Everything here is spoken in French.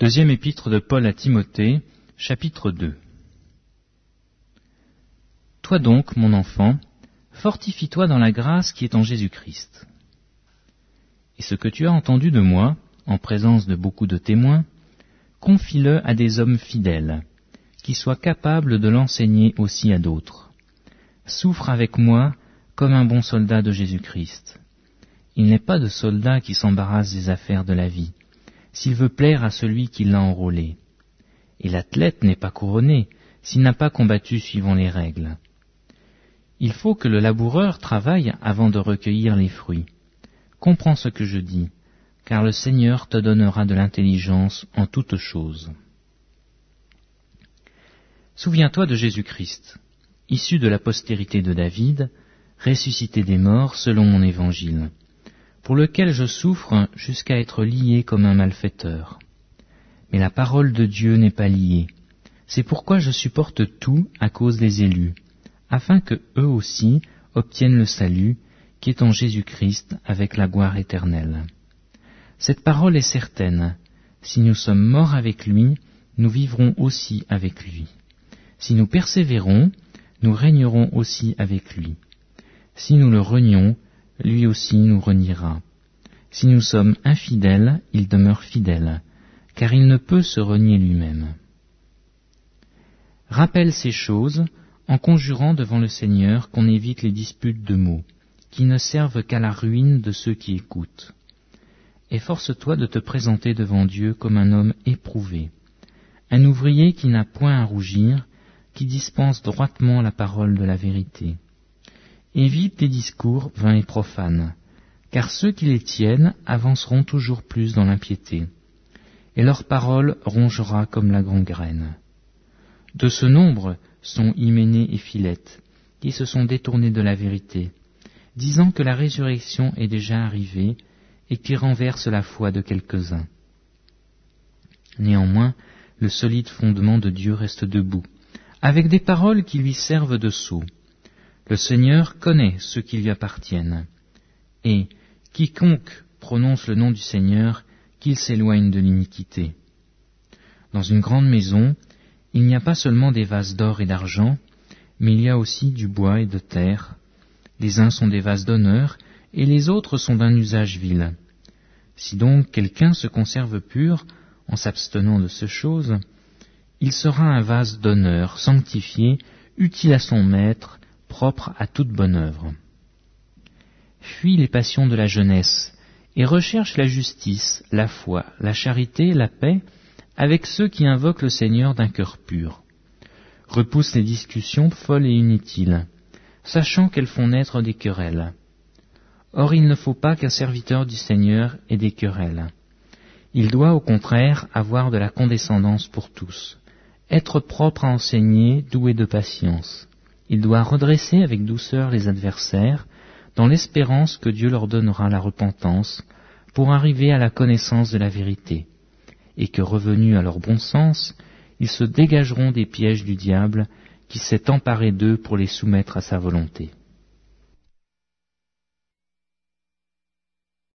Deuxième épître de Paul à Timothée, chapitre 2. Toi donc, mon enfant, fortifie-toi dans la grâce qui est en Jésus-Christ. Et ce que tu as entendu de moi, en présence de beaucoup de témoins, confie-le à des hommes fidèles, qui soient capables de l'enseigner aussi à d'autres. Souffre avec moi comme un bon soldat de Jésus-Christ. Il n'est pas de soldat qui s'embarrasse des affaires de la vie, s'il veut plaire à celui qui l'a enrôlé. Et l'athlète n'est pas couronné s'il n'a pas combattu suivant les règles. Il faut que le laboureur travaille avant de recueillir les fruits. Comprends ce que je dis, car le Seigneur te donnera de l'intelligence en toutes choses. Souviens-toi de Jésus-Christ, issu de la postérité de David, ressuscité des morts selon mon évangile pour lequel je souffre jusqu'à être lié comme un malfaiteur. Mais la parole de Dieu n'est pas liée. C'est pourquoi je supporte tout à cause des élus, afin que eux aussi obtiennent le salut qui est en Jésus-Christ avec la gloire éternelle. Cette parole est certaine. Si nous sommes morts avec lui, nous vivrons aussi avec lui. Si nous persévérons, nous régnerons aussi avec lui. Si nous le renions, lui aussi nous reniera. Si nous sommes infidèles, il demeure fidèle, car il ne peut se renier lui-même. Rappelle ces choses en conjurant devant le Seigneur qu'on évite les disputes de mots, qui ne servent qu'à la ruine de ceux qui écoutent. Efforce-toi de te présenter devant Dieu comme un homme éprouvé, un ouvrier qui n'a point à rougir, qui dispense droitement la parole de la vérité. Évite les discours vains et profanes, car ceux qui les tiennent avanceront toujours plus dans l'impiété, et leur parole rongera comme la gangrène. De ce nombre sont Hyménée et Philette, qui se sont détournés de la vérité, disant que la résurrection est déjà arrivée et qui renversent la foi de quelques-uns. Néanmoins, le solide fondement de Dieu reste debout, avec des paroles qui lui servent de sceau. Le Seigneur connaît ceux qui lui appartiennent. Et quiconque prononce le nom du Seigneur, qu'il s'éloigne de l'iniquité. Dans une grande maison, il n'y a pas seulement des vases d'or et d'argent, mais il y a aussi du bois et de terre. Les uns sont des vases d'honneur, et les autres sont d'un usage vil. Si donc quelqu'un se conserve pur, en s'abstenant de ces choses, il sera un vase d'honneur, sanctifié, utile à son maître, propre à toute bonne œuvre. Fuis les passions de la jeunesse et recherche la justice, la foi, la charité, la paix avec ceux qui invoquent le Seigneur d'un cœur pur. Repousse les discussions folles et inutiles, sachant qu'elles font naître des querelles. Or il ne faut pas qu'un serviteur du Seigneur ait des querelles. Il doit au contraire avoir de la condescendance pour tous, être propre à enseigner, doué de patience. Il doit redresser avec douceur les adversaires, dans l'espérance que Dieu leur donnera la repentance, pour arriver à la connaissance de la vérité, et que revenus à leur bon sens, ils se dégageront des pièges du diable qui s'est emparé d'eux pour les soumettre à sa volonté.